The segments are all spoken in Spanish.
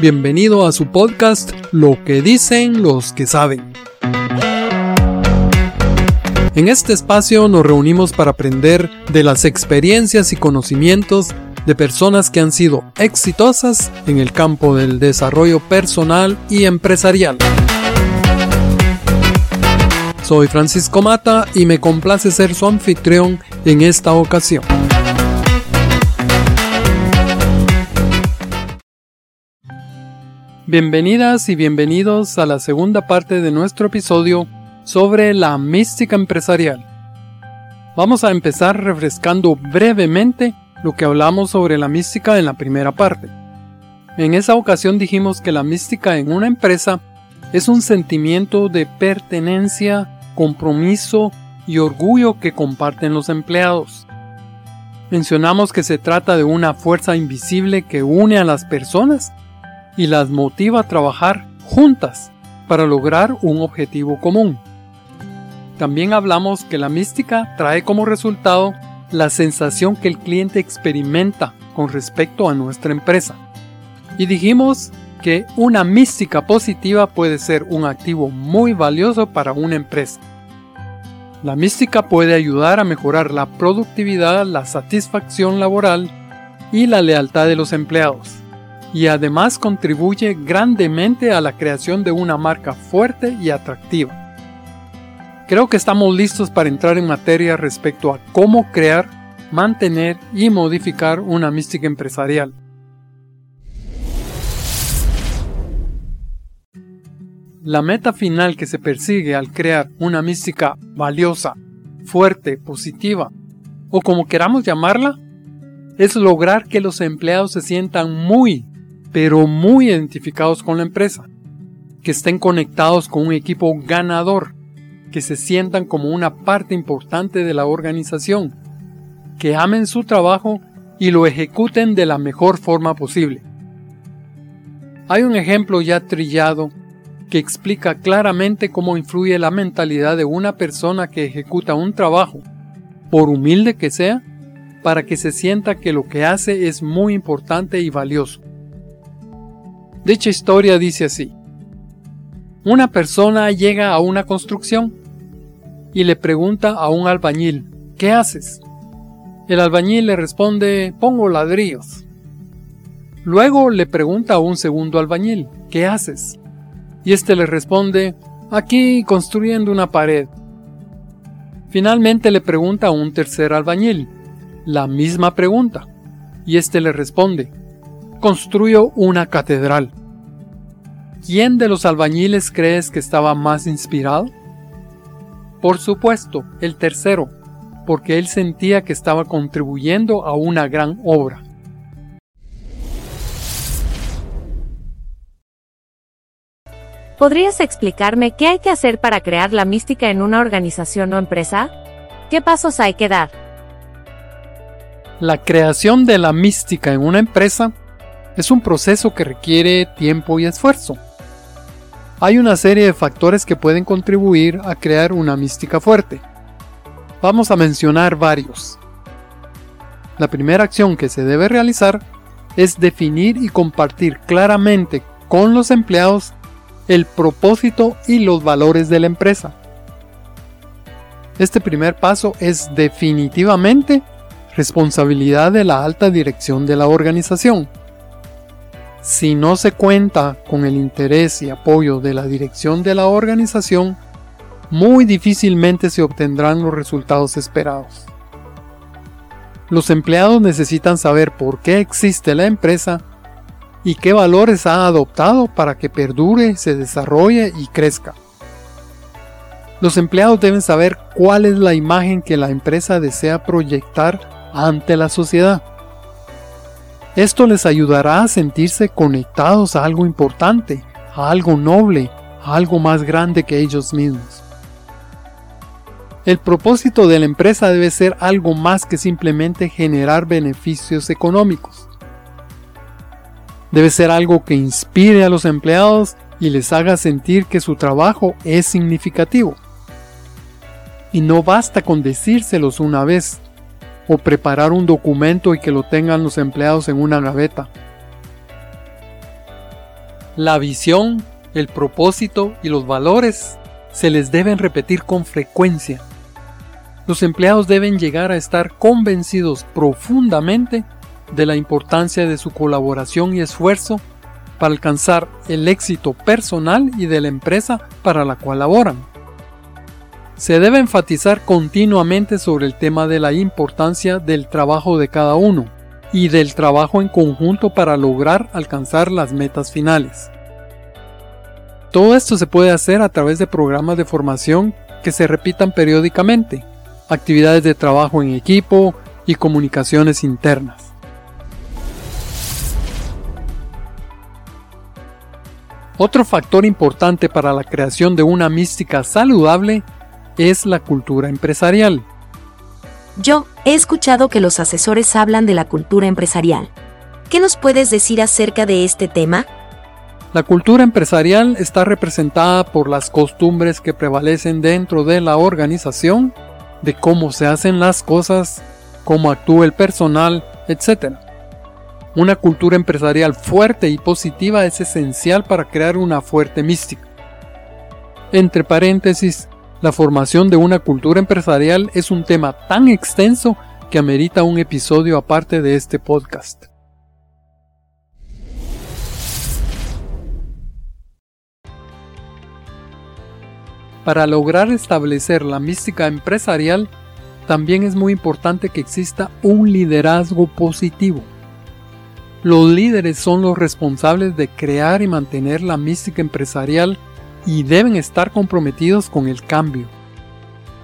Bienvenido a su podcast Lo que dicen los que saben. En este espacio nos reunimos para aprender de las experiencias y conocimientos de personas que han sido exitosas en el campo del desarrollo personal y empresarial. Soy Francisco Mata y me complace ser su anfitrión en esta ocasión. Bienvenidas y bienvenidos a la segunda parte de nuestro episodio sobre la mística empresarial. Vamos a empezar refrescando brevemente lo que hablamos sobre la mística en la primera parte. En esa ocasión dijimos que la mística en una empresa es un sentimiento de pertenencia, compromiso y orgullo que comparten los empleados. Mencionamos que se trata de una fuerza invisible que une a las personas y las motiva a trabajar juntas para lograr un objetivo común. También hablamos que la mística trae como resultado la sensación que el cliente experimenta con respecto a nuestra empresa. Y dijimos que una mística positiva puede ser un activo muy valioso para una empresa. La mística puede ayudar a mejorar la productividad, la satisfacción laboral y la lealtad de los empleados y además contribuye grandemente a la creación de una marca fuerte y atractiva. Creo que estamos listos para entrar en materia respecto a cómo crear, mantener y modificar una mística empresarial. La meta final que se persigue al crear una mística valiosa, fuerte, positiva, o como queramos llamarla, es lograr que los empleados se sientan muy, pero muy identificados con la empresa, que estén conectados con un equipo ganador, que se sientan como una parte importante de la organización, que amen su trabajo y lo ejecuten de la mejor forma posible. Hay un ejemplo ya trillado que explica claramente cómo influye la mentalidad de una persona que ejecuta un trabajo, por humilde que sea, para que se sienta que lo que hace es muy importante y valioso. Dicha historia dice así. Una persona llega a una construcción y le pregunta a un albañil, ¿qué haces? El albañil le responde, pongo ladrillos. Luego le pregunta a un segundo albañil, ¿qué haces? Y este le responde, aquí construyendo una pared. Finalmente le pregunta a un tercer albañil, la misma pregunta, y este le responde, construyo una catedral. ¿Quién de los albañiles crees que estaba más inspirado? Por supuesto, el tercero, porque él sentía que estaba contribuyendo a una gran obra. ¿Podrías explicarme qué hay que hacer para crear la mística en una organización o empresa? ¿Qué pasos hay que dar? La creación de la mística en una empresa es un proceso que requiere tiempo y esfuerzo. Hay una serie de factores que pueden contribuir a crear una mística fuerte. Vamos a mencionar varios. La primera acción que se debe realizar es definir y compartir claramente con los empleados el propósito y los valores de la empresa. Este primer paso es definitivamente responsabilidad de la alta dirección de la organización. Si no se cuenta con el interés y apoyo de la dirección de la organización, muy difícilmente se obtendrán los resultados esperados. Los empleados necesitan saber por qué existe la empresa y qué valores ha adoptado para que perdure, se desarrolle y crezca. Los empleados deben saber cuál es la imagen que la empresa desea proyectar ante la sociedad. Esto les ayudará a sentirse conectados a algo importante, a algo noble, a algo más grande que ellos mismos. El propósito de la empresa debe ser algo más que simplemente generar beneficios económicos. Debe ser algo que inspire a los empleados y les haga sentir que su trabajo es significativo. Y no basta con decírselos una vez, o preparar un documento y que lo tengan los empleados en una gaveta. La visión, el propósito y los valores se les deben repetir con frecuencia. Los empleados deben llegar a estar convencidos profundamente de la importancia de su colaboración y esfuerzo para alcanzar el éxito personal y de la empresa para la cual laboran. Se debe enfatizar continuamente sobre el tema de la importancia del trabajo de cada uno y del trabajo en conjunto para lograr alcanzar las metas finales. Todo esto se puede hacer a través de programas de formación que se repitan periódicamente, actividades de trabajo en equipo y comunicaciones internas. Otro factor importante para la creación de una mística saludable es la cultura empresarial. Yo he escuchado que los asesores hablan de la cultura empresarial. ¿Qué nos puedes decir acerca de este tema? La cultura empresarial está representada por las costumbres que prevalecen dentro de la organización, de cómo se hacen las cosas, cómo actúa el personal, etc. Una cultura empresarial fuerte y positiva es esencial para crear una fuerte mística. Entre paréntesis, la formación de una cultura empresarial es un tema tan extenso que amerita un episodio aparte de este podcast. Para lograr establecer la mística empresarial, también es muy importante que exista un liderazgo positivo. Los líderes son los responsables de crear y mantener la mística empresarial y deben estar comprometidos con el cambio.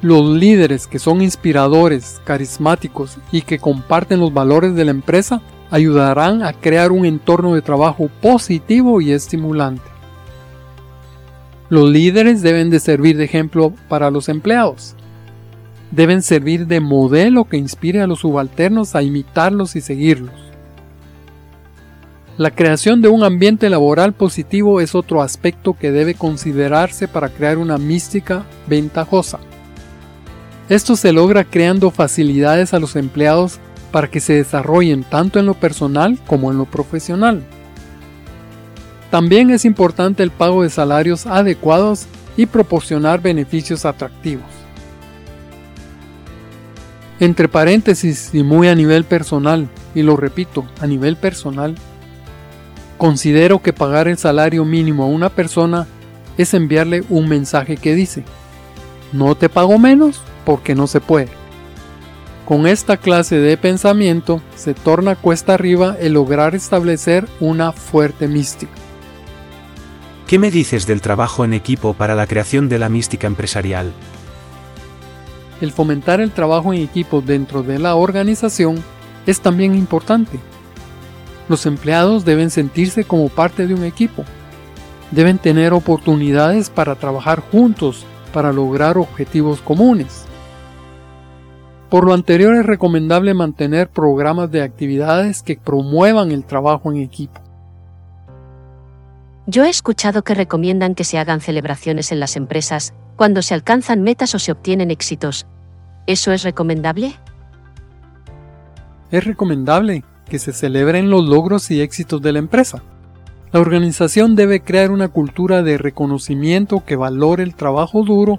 Los líderes que son inspiradores, carismáticos y que comparten los valores de la empresa ayudarán a crear un entorno de trabajo positivo y estimulante. Los líderes deben de servir de ejemplo para los empleados. Deben servir de modelo que inspire a los subalternos a imitarlos y seguirlos. La creación de un ambiente laboral positivo es otro aspecto que debe considerarse para crear una mística ventajosa. Esto se logra creando facilidades a los empleados para que se desarrollen tanto en lo personal como en lo profesional. También es importante el pago de salarios adecuados y proporcionar beneficios atractivos. Entre paréntesis y muy a nivel personal, y lo repito, a nivel personal, Considero que pagar el salario mínimo a una persona es enviarle un mensaje que dice, no te pago menos porque no se puede. Con esta clase de pensamiento se torna cuesta arriba el lograr establecer una fuerte mística. ¿Qué me dices del trabajo en equipo para la creación de la mística empresarial? El fomentar el trabajo en equipo dentro de la organización es también importante los empleados deben sentirse como parte de un equipo. Deben tener oportunidades para trabajar juntos para lograr objetivos comunes. Por lo anterior es recomendable mantener programas de actividades que promuevan el trabajo en equipo. Yo he escuchado que recomiendan que se hagan celebraciones en las empresas cuando se alcanzan metas o se obtienen éxitos. ¿Eso es recomendable? Es recomendable, que se celebren los logros y éxitos de la empresa. La organización debe crear una cultura de reconocimiento que valore el trabajo duro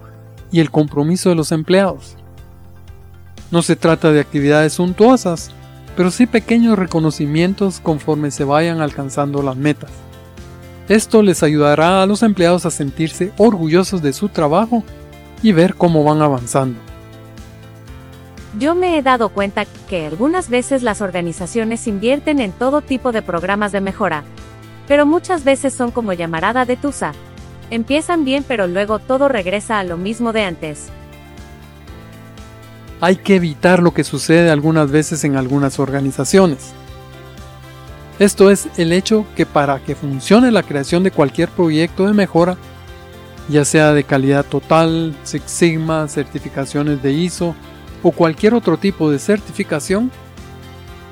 y el compromiso de los empleados. No se trata de actividades suntuosas, pero sí pequeños reconocimientos conforme se vayan alcanzando las metas. Esto les ayudará a los empleados a sentirse orgullosos de su trabajo y ver cómo van avanzando. Yo me he dado cuenta que algunas veces las organizaciones invierten en todo tipo de programas de mejora, pero muchas veces son como llamarada de Tusa. Empiezan bien pero luego todo regresa a lo mismo de antes. Hay que evitar lo que sucede algunas veces en algunas organizaciones. Esto es el hecho que para que funcione la creación de cualquier proyecto de mejora, ya sea de calidad total, Six Sigma, certificaciones de ISO, o cualquier otro tipo de certificación,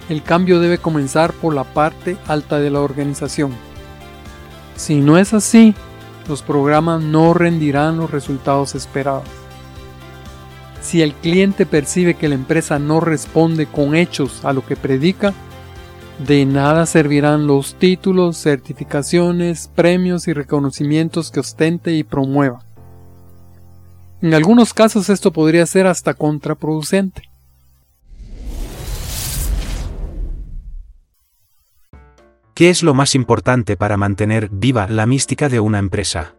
el cambio debe comenzar por la parte alta de la organización. Si no es así, los programas no rendirán los resultados esperados. Si el cliente percibe que la empresa no responde con hechos a lo que predica, De nada servirán los títulos, certificaciones, premios y reconocimientos que ostente y promueva. En algunos casos esto podría ser hasta contraproducente. ¿Qué es lo más importante para mantener viva la mística de una empresa?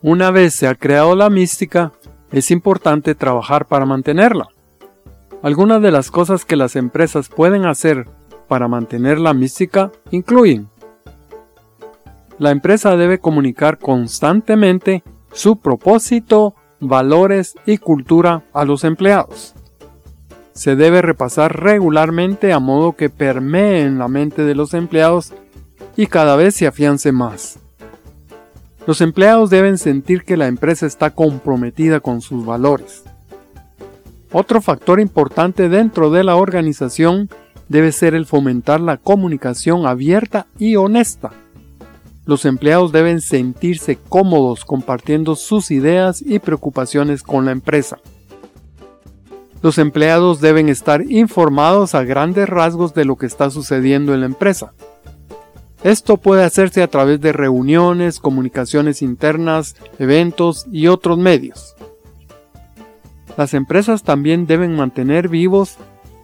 Una vez se ha creado la mística, es importante trabajar para mantenerla. Algunas de las cosas que las empresas pueden hacer para mantener la mística incluyen la empresa debe comunicar constantemente su propósito, valores y cultura a los empleados se debe repasar regularmente a modo que permee en la mente de los empleados y cada vez se afiance más. Los empleados deben sentir que la empresa está comprometida con sus valores. Otro factor importante dentro de la organización debe ser el fomentar la comunicación abierta y honesta. Los empleados deben sentirse cómodos compartiendo sus ideas y preocupaciones con la empresa. Los empleados deben estar informados a grandes rasgos de lo que está sucediendo en la empresa. Esto puede hacerse a través de reuniones, comunicaciones internas, eventos y otros medios. Las empresas también deben mantener vivos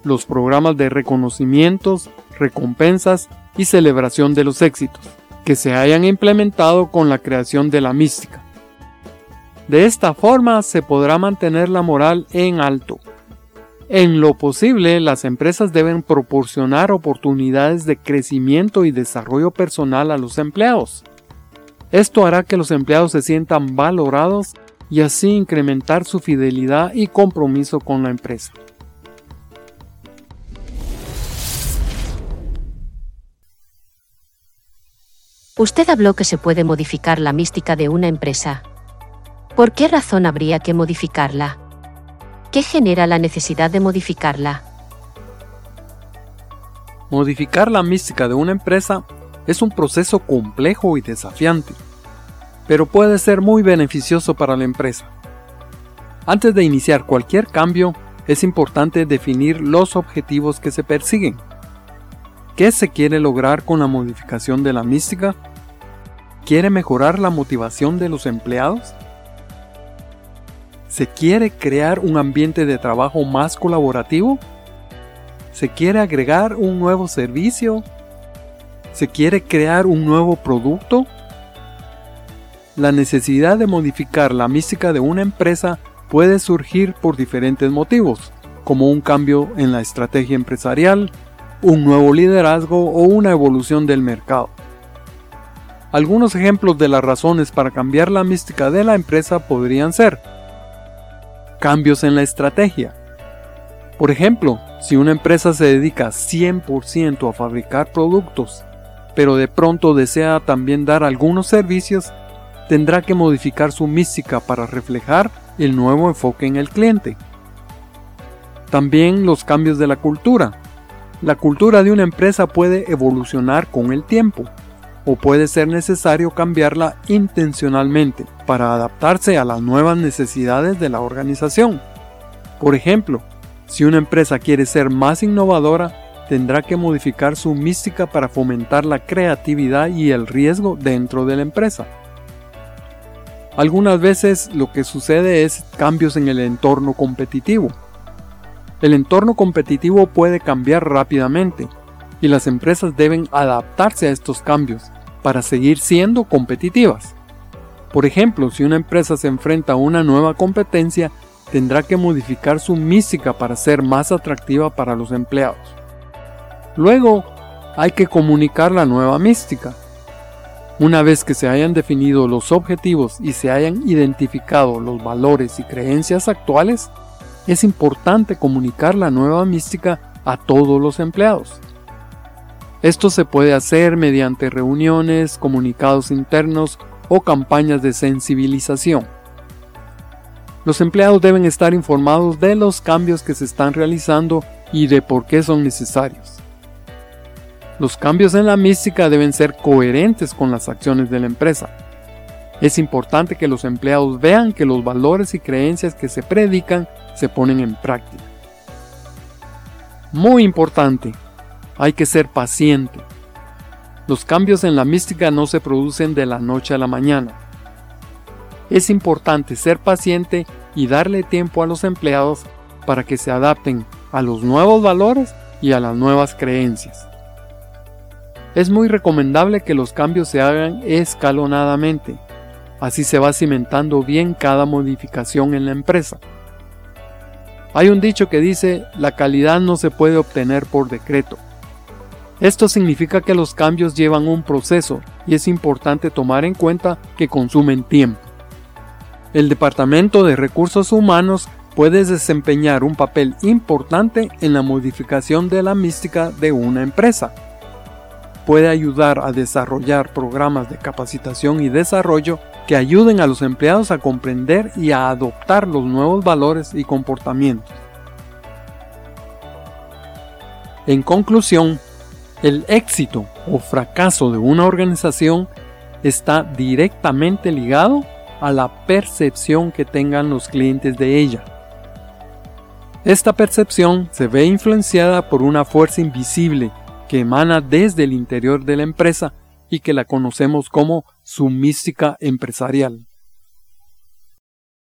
los programas de reconocimientos, recompensas y celebración de los éxitos, que se hayan implementado con la creación de la mística. De esta forma se podrá mantener la moral en alto. En lo posible, las empresas deben proporcionar oportunidades de crecimiento y desarrollo personal a los empleados. Esto hará que los empleados se sientan valorados y así incrementar su fidelidad y compromiso con la empresa. Usted habló que se puede modificar la mística de una empresa. ¿Por qué razón habría que modificarla? ¿Qué genera la necesidad de modificarla? Modificar la mística de una empresa es un proceso complejo y desafiante, pero puede ser muy beneficioso para la empresa. Antes de iniciar cualquier cambio, es importante definir los objetivos que se persiguen. ¿Qué se quiere lograr con la modificación de la mística? ¿Quiere mejorar la motivación de los empleados? ¿Se quiere crear un ambiente de trabajo más colaborativo? ¿Se quiere agregar un nuevo servicio? ¿Se quiere crear un nuevo producto? La necesidad de modificar la mística de una empresa puede surgir por diferentes motivos, como un cambio en la estrategia empresarial, un nuevo liderazgo o una evolución del mercado. Algunos ejemplos de las razones para cambiar la mística de la empresa podrían ser cambios en la estrategia. Por ejemplo, si una empresa se dedica 100% a fabricar productos, pero de pronto desea también dar algunos servicios, tendrá que modificar su mística para reflejar el nuevo enfoque en el cliente. También los cambios de la cultura. La cultura de una empresa puede evolucionar con el tiempo o puede ser necesario cambiarla intencionalmente para adaptarse a las nuevas necesidades de la organización. Por ejemplo, si una empresa quiere ser más innovadora, tendrá que modificar su mística para fomentar la creatividad y el riesgo dentro de la empresa. Algunas veces lo que sucede es cambios en el entorno competitivo. El entorno competitivo puede cambiar rápidamente y las empresas deben adaptarse a estos cambios para seguir siendo competitivas. Por ejemplo, si una empresa se enfrenta a una nueva competencia, tendrá que modificar su mística para ser más atractiva para los empleados. Luego, hay que comunicar la nueva mística. Una vez que se hayan definido los objetivos y se hayan identificado los valores y creencias actuales, es importante comunicar la nueva mística a todos los empleados. Esto se puede hacer mediante reuniones, comunicados internos o campañas de sensibilización. Los empleados deben estar informados de los cambios que se están realizando y de por qué son necesarios. Los cambios en la mística deben ser coherentes con las acciones de la empresa. Es importante que los empleados vean que los valores y creencias que se predican se ponen en práctica. Muy importante, hay que ser paciente. Los cambios en la mística no se producen de la noche a la mañana. Es importante ser paciente y darle tiempo a los empleados para que se adapten a los nuevos valores y a las nuevas creencias. Es muy recomendable que los cambios se hagan escalonadamente, así se va cimentando bien cada modificación en la empresa. Hay un dicho que dice, la calidad no se puede obtener por decreto. Esto significa que los cambios llevan un proceso y es importante tomar en cuenta que consumen tiempo. El Departamento de Recursos Humanos puede desempeñar un papel importante en la modificación de la mística de una empresa. Puede ayudar a desarrollar programas de capacitación y desarrollo que ayuden a los empleados a comprender y a adoptar los nuevos valores y comportamientos. En conclusión, el éxito o fracaso de una organización está directamente ligado a la percepción que tengan los clientes de ella. Esta percepción se ve influenciada por una fuerza invisible que emana desde el interior de la empresa y que la conocemos como su mística empresarial.